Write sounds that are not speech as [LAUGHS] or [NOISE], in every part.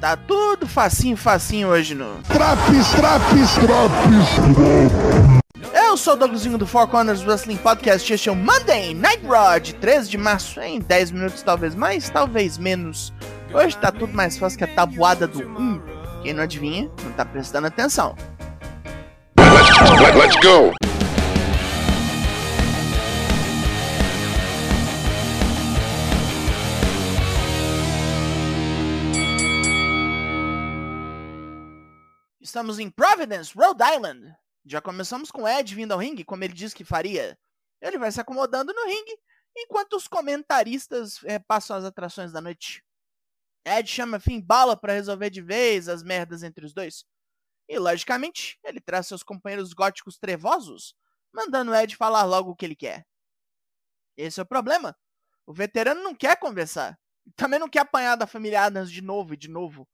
Tá tudo facinho, facinho hoje no. Traps, traps, traps. Eu sou o Douglasinho do Four Corners Wrestling Podcast. Este é o Monday Night Raw de 13 de março. Em 10 minutos, talvez mais, talvez menos. Hoje tá tudo mais fácil que a tabuada do 1. Quem não adivinha, não tá prestando atenção. Let, let's go. Estamos em Providence, Rhode Island. Já começamos com Ed vindo ao ringue, como ele disse que faria. Ele vai se acomodando no ringue, enquanto os comentaristas é, passam as atrações da noite. Ed chama Finn Bala para resolver de vez as merdas entre os dois. E, logicamente, ele traz seus companheiros góticos trevosos, mandando Ed falar logo o que ele quer. Esse é o problema. O veterano não quer conversar. Também não quer apanhar da família Adams de novo e de novo.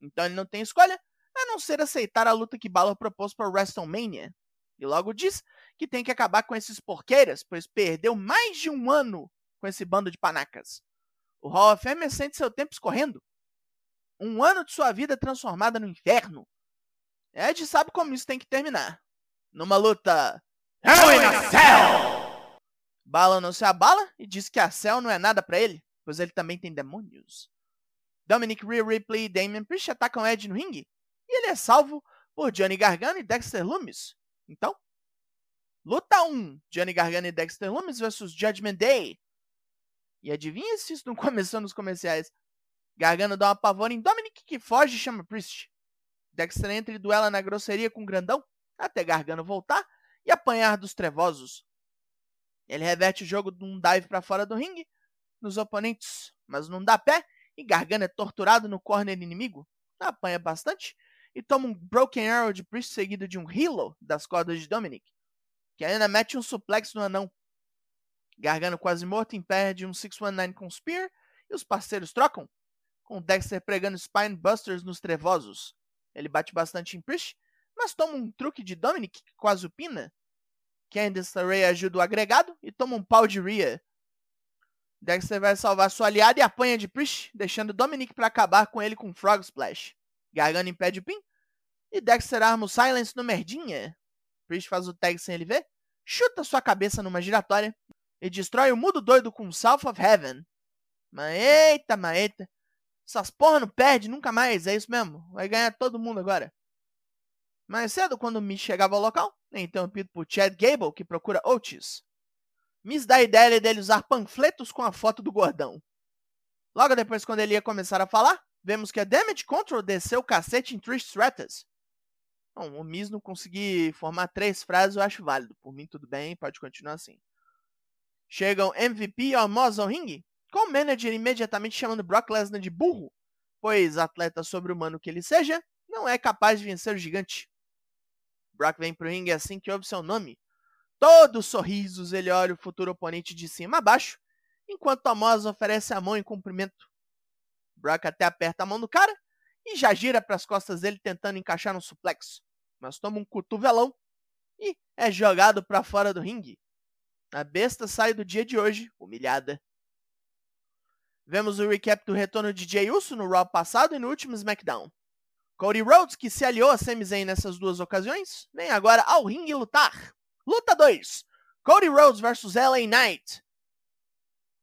Então ele não tem escolha a não ser aceitar a luta que Balor propôs para WrestleMania. E logo diz que tem que acabar com esses porqueiras, pois perdeu mais de um ano com esse bando de panacas. O Hall of Fame sente seu tempo escorrendo. Um ano de sua vida transformada no inferno. Ed sabe como isso tem que terminar. Numa luta. Hell in a Cell! Bala não se abala e diz que a Cell não é nada para ele, pois ele também tem demônios. Dominic Rhea Ripley e Damien Priest atacam Ed no ringue e ele é salvo por Johnny Gargano e Dexter Lumis. Então, luta 1: Johnny Gargano e Dexter Lumis versus Judgment Day. E adivinha se isso não [LAUGHS] começou nos comerciais? Gargano dá uma pavora em Dominic que foge e chama Priest. Dexter entra e duela na grosseria com o grandão, até Gargano voltar e apanhar dos trevosos. Ele reverte o jogo de um dive para fora do ringue, nos oponentes, mas não dá pé, e Gargano é torturado no corner inimigo. Apanha bastante e toma um Broken Arrow de Priest seguido de um Hilo das cordas de Dominic, que ainda mete um suplex no anão. Gargano quase morto impede um 619 com Spear e os parceiros trocam, com Dexter pregando Spine Busters nos trevosos. Ele bate bastante em Priest, mas toma um truque de Dominic que quase o pina. Candice LeRae ajuda o agregado e toma um pau de Rhea. Dexter vai salvar sua aliada e apanha de Priest, deixando Dominic para acabar com ele com Frog Splash. Gargano impede o pin e Dexter arma o Silence no merdinha. Priest faz o tag sem ele ver, chuta sua cabeça numa giratória e destrói o mudo doido com South of Heaven. Mas eita, mas. Essas porra não perde nunca mais, é isso mesmo. Vai ganhar todo mundo agora. Mais cedo, quando Miz chegava ao local, é interrompido por Chad Gable, que procura Otis. Miz dá a ideia dele usar panfletos com a foto do gordão. Logo depois, quando ele ia começar a falar, vemos que a Damage Control desceu o cacete em Trish Stratus. Bom, o Miz não conseguir formar três frases, eu acho válido. Por mim, tudo bem, pode continuar assim. Chegam MVP e Almoz ao ringue, com o manager imediatamente chamando Brock Lesnar de burro, pois, atleta sobre-humano que ele seja, não é capaz de vencer o gigante. Brock vem pro ringue assim que ouve seu nome. Todos sorrisos, ele olha o futuro oponente de cima a baixo, enquanto Almoz oferece a mão em cumprimento. Brock até aperta a mão do cara e já gira para as costas dele tentando encaixar no suplexo mas toma um cotovelão e é jogado para fora do ringue. A besta sai do dia de hoje humilhada. Vemos o recap do retorno de Jey Uso no Raw passado e no último SmackDown. Cody Rhodes, que se aliou a Sami Zayn nessas duas ocasiões, vem agora ao ringue lutar. Luta 2: Cody Rhodes vs LA Knight.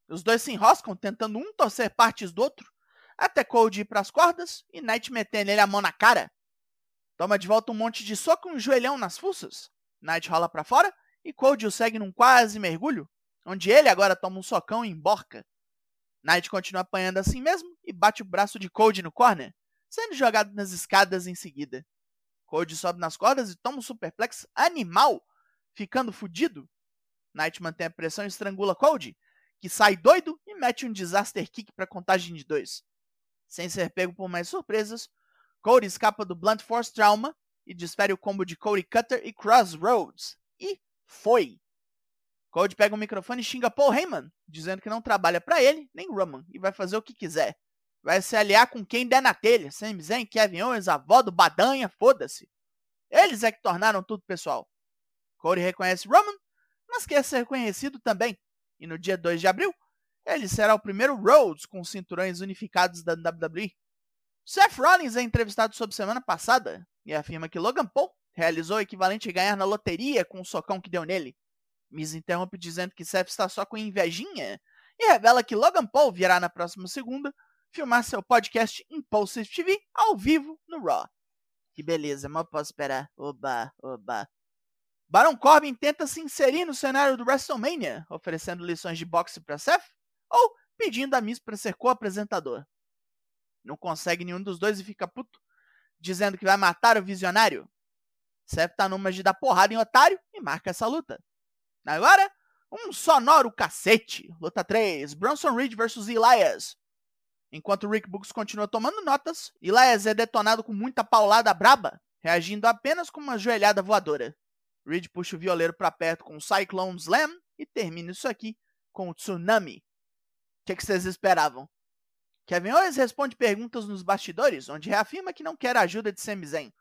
Os dois se enroscam, tentando um torcer partes do outro, até Cody ir para as cordas e Knight meter nele a mão na cara. Toma de volta um monte de soco e um joelhão nas fuças. Knight rola para fora e Cold o segue num quase mergulho, onde ele agora toma um socão e emborca. Knight continua apanhando assim mesmo e bate o braço de Cold no corner, sendo jogado nas escadas em seguida. Cold sobe nas cordas e toma um superplex animal, ficando fudido. Knight mantém a pressão e estrangula Cold, que sai doido e mete um disaster kick para contagem de dois. Sem ser pego por mais surpresas, Cody escapa do Blunt Force Trauma e desfere o combo de Cody Cutter e Crossroads. E foi! Cody pega o microfone e xinga Paul Heyman, dizendo que não trabalha para ele, nem Roman, e vai fazer o que quiser. Vai se aliar com quem der na telha, Sami Zayn, Kevin Owens, avó do Badanha, foda-se. Eles é que tornaram tudo pessoal. Cody reconhece Roman, mas quer ser reconhecido também. E no dia 2 de abril, ele será o primeiro Rhodes com cinturões unificados da WWE. Seth Rollins é entrevistado sobre semana passada e afirma que Logan Paul realizou o equivalente a ganhar na loteria com o socão que deu nele. Miz interrompe dizendo que Seth está só com invejinha e revela que Logan Paul virá na próxima segunda filmar seu podcast Impulsive TV ao vivo no Raw. Que beleza, mal posso esperar. Oba, oba. Baron Corbin tenta se inserir no cenário do WrestleMania, oferecendo lições de boxe para Seth ou pedindo a Miz para ser co-apresentador. Não consegue nenhum dos dois e fica puto, dizendo que vai matar o visionário. Seth tá numa de dar porrada em otário e marca essa luta. Agora, um sonoro cacete. Luta 3, Bronson Reed vs Elias. Enquanto Rick Books continua tomando notas, Elias é detonado com muita paulada braba, reagindo apenas com uma joelhada voadora. Reed puxa o violeiro para perto com o Cyclone Slam e termina isso aqui com o Tsunami. O que, que vocês esperavam? Kevin Owens responde perguntas nos bastidores, onde reafirma que não quer ajuda de Sami Zayn.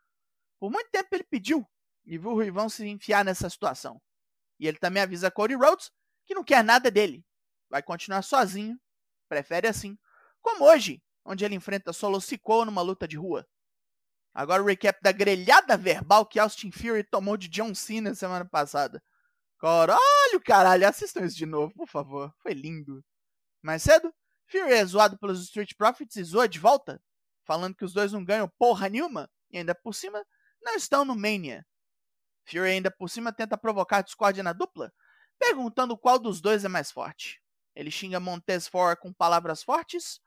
Por muito tempo ele pediu e viu o Rivão se enfiar nessa situação. E ele também avisa Cody Rhodes que não quer nada dele. Vai continuar sozinho, prefere assim, como hoje, onde ele enfrenta Solo Sikoa numa luta de rua. Agora o recap da grelhada verbal que Austin Fury tomou de John Cena semana passada. Caralho, caralho, assistam isso de novo, por favor. Foi lindo. Mais cedo, Fury é zoado pelos Street Profits e zoa de volta, falando que os dois não ganham porra nenhuma e ainda por cima não estão no Mania. Fury ainda por cima tenta provocar discórdia na dupla, perguntando qual dos dois é mais forte. Ele xinga Montez Ford com palavras fortes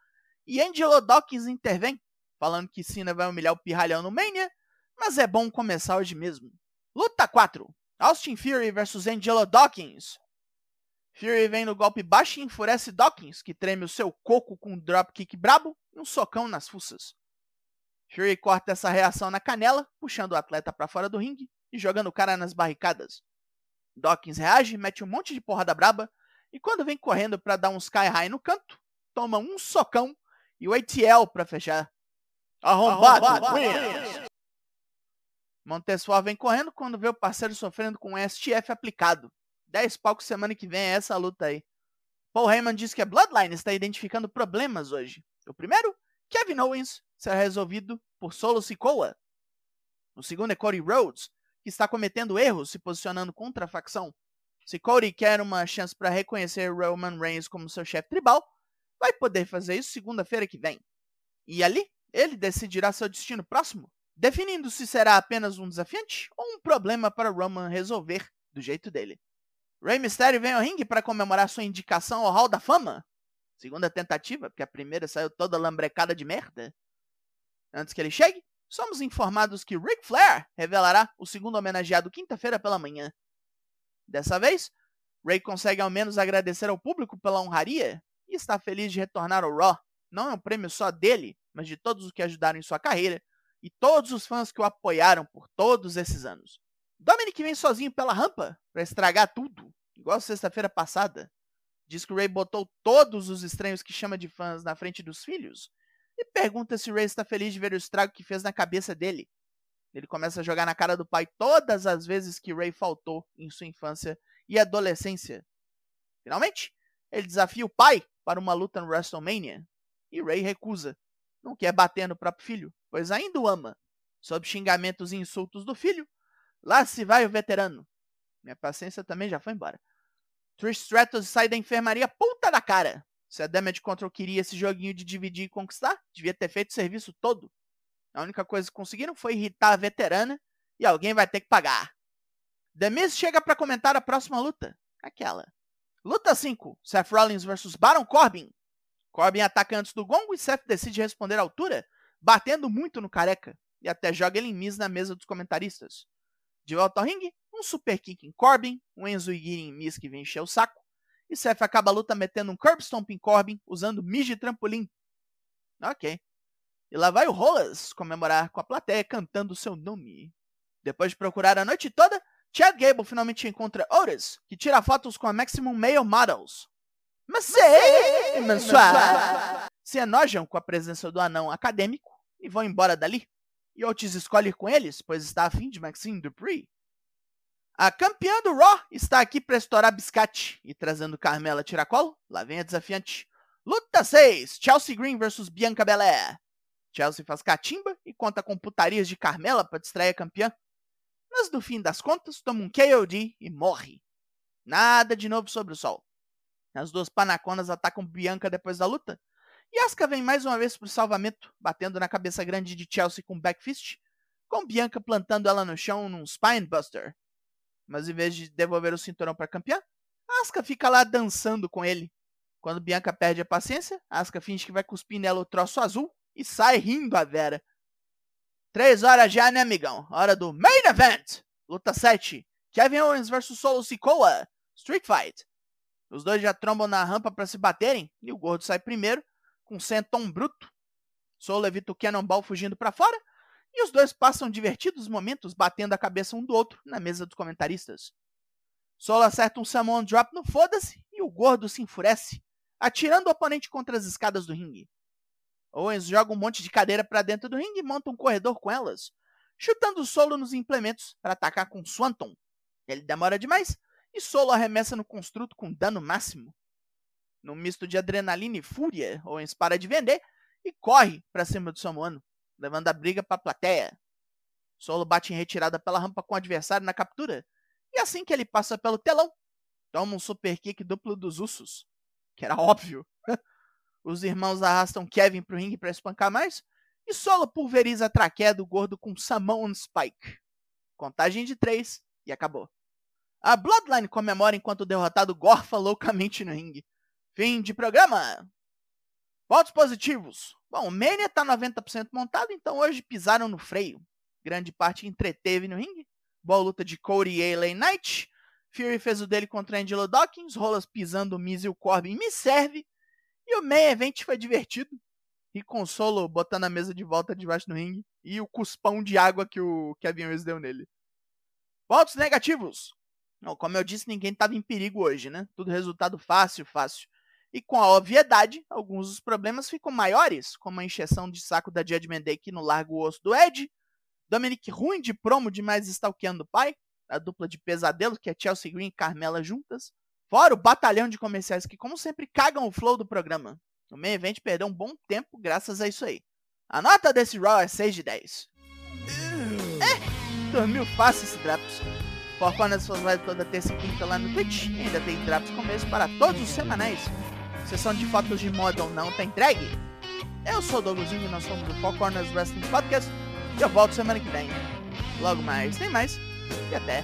e Angelo Dawkins intervém, falando que Cena vai humilhar o pirralhão no Mania, mas é bom começar hoje mesmo. Luta 4: Austin Fury vs Angelo Dawkins. Fury vem no golpe baixo e enfurece Dawkins, que treme o seu coco com um dropkick brabo e um socão nas fuças. Fury corta essa reação na canela, puxando o atleta para fora do ringue e jogando o cara nas barricadas. Dawkins reage, mete um monte de porrada braba e quando vem correndo para dar um sky high no canto, toma um socão e o ATL para fechar. Arrombado, Arrombado Montesfor vem correndo quando vê o parceiro sofrendo com um STF aplicado. 10 palcos semana que vem é essa luta aí. Paul Heyman diz que a Bloodline está identificando problemas hoje. O primeiro, Kevin Owens, será resolvido por Solo Sikoa. O segundo é Cody Rhodes, que está cometendo erros se posicionando contra a facção. Se Cody quer uma chance para reconhecer Roman Reigns como seu chefe tribal, vai poder fazer isso segunda-feira que vem. E ali, ele decidirá seu destino próximo, definindo se será apenas um desafiante ou um problema para Roman resolver do jeito dele. Rey Mysterio vem ao ringue para comemorar sua indicação ao Hall da Fama. Segunda tentativa, porque a primeira saiu toda lambrecada de merda. Antes que ele chegue, somos informados que Ric Flair revelará o segundo homenageado quinta-feira pela manhã. Dessa vez, Ray consegue ao menos agradecer ao público pela honraria e está feliz de retornar ao Raw. Não é um prêmio só dele, mas de todos os que ajudaram em sua carreira e todos os fãs que o apoiaram por todos esses anos. Dominic vem sozinho pela rampa para estragar tudo, igual sexta-feira passada. Diz que o Ray botou todos os estranhos que chama de fãs na frente dos filhos e pergunta se o Ray está feliz de ver o estrago que fez na cabeça dele. Ele começa a jogar na cara do pai todas as vezes que Ray faltou em sua infância e adolescência. Finalmente, ele desafia o pai para uma luta no WrestleMania e Ray recusa. Não quer bater no próprio filho, pois ainda o ama. Sob xingamentos e insultos do filho, lá se vai o veterano. Minha paciência também já foi embora. Trish Stratus sai da enfermaria puta da cara. Se a Damage Control queria esse joguinho de dividir e conquistar, devia ter feito o serviço todo. A única coisa que conseguiram foi irritar a veterana e alguém vai ter que pagar. The Miz chega para comentar a próxima luta. Aquela. Luta 5. Seth Rollins vs Baron Corbin. Corbin ataca antes do gongo e Seth decide responder à altura, batendo muito no careca, e até joga ele em Miz na mesa dos comentaristas. De volta ao ringue, um super kick em Corbin, um Enzo Igiri em Miz que vem encher o saco, e Seth acaba a luta metendo um curb stomp em Corbin, usando Miz de trampolim. Ok. E lá vai o Rollins comemorar com a plateia cantando seu nome. Depois de procurar a noite toda, Chad Gable finalmente encontra Otis, que tira fotos com a Maximum Male Models. Mas Mansoir! Se enojam com a presença do anão acadêmico e vão embora dali. E Otis escolhe ir com eles, pois está afim de Maxine Dupree. A campeã do Raw está aqui para estourar biscate e trazendo Carmela Tiracolo. Lá vem a desafiante. Luta 6: Chelsea Green vs Bianca Belair. Chelsea faz catimba e conta com putarias de Carmela para distrair a campeã. Mas no fim das contas, toma um KOD e morre. Nada de novo sobre o sol. As duas panaconas atacam Bianca depois da luta. Asuka vem mais uma vez pro salvamento, batendo na cabeça grande de Chelsea com backfist, com Bianca plantando ela no chão num Spinebuster. Mas em vez de devolver o cinturão para campeã, Asuka fica lá dançando com ele. Quando Bianca perde a paciência, Asuka finge que vai cuspir nela o troço azul e sai rindo a Vera. Três horas já, né, amigão? Hora do Main Event! Luta 7. Kevin Owens vs Solo Sikoa. Street Fight. Os dois já trombam na rampa para se baterem e o gordo sai primeiro, com senton bruto. Solo evita o Cannonball fugindo para fora e os dois passam divertidos momentos batendo a cabeça um do outro na mesa dos comentaristas. Solo acerta um Samoan Drop no foda-se e o gordo se enfurece, atirando o oponente contra as escadas do ringue. Owens joga um monte de cadeira para dentro do ringue e monta um corredor com elas, chutando Solo nos implementos para atacar com Swanton. Ele demora demais e Solo arremessa no construto com dano máximo. Num misto de adrenalina e fúria, Owens para de vender e corre para cima do Samoano, levando a briga para a plateia. Solo bate em retirada pela rampa com o adversário na captura, e assim que ele passa pelo telão, toma um super kick duplo dos Usos, que era óbvio. [LAUGHS] Os irmãos arrastam Kevin pro ringue para espancar mais, e Solo pulveriza a traqueia do gordo com Samoan Spike. Contagem de três e acabou. A Bloodline comemora enquanto o derrotado gorfa loucamente no ringue. Fim de programa! Pontos positivos. Bom, o Mania tá 90% montado, então hoje pisaram no freio. Grande parte entreteve no ringue. Boa luta de Cody e LA Knight. Fury fez o dele contra Angelo Dawkins. Rolas pisando o Miz e o Corbin me serve. E o main event foi divertido. E consolo botando a mesa de volta debaixo do ringue. E o cuspão de água que o Kevin Owens deu nele. Pontos negativos. Não, como eu disse, ninguém estava em perigo hoje, né? Tudo resultado fácil, fácil. E com a obviedade, alguns dos problemas ficam maiores, como a encheção de saco da Judgment Day que no largo osso do Ed, Dominic ruim de promo demais stalkeando o pai, a dupla de pesadelo que é Chelsea Green e Carmela juntas, fora o batalhão de comerciais que como sempre cagam o flow do programa. O main event perdeu um bom tempo graças a isso aí. A nota desse Raw é 6 de 10. É, dormiu fácil esse Draps. Foca nas suas lives toda terça e quinta lá no Twitch. E ainda tem Draps começo para todos os semanais. Sessão de fotos de moda ou não tá entregue? Eu sou o Douglasinho e nós somos o Four Corners Wrestling Podcast. E eu volto semana que vem. Logo mais, tem mais. E até.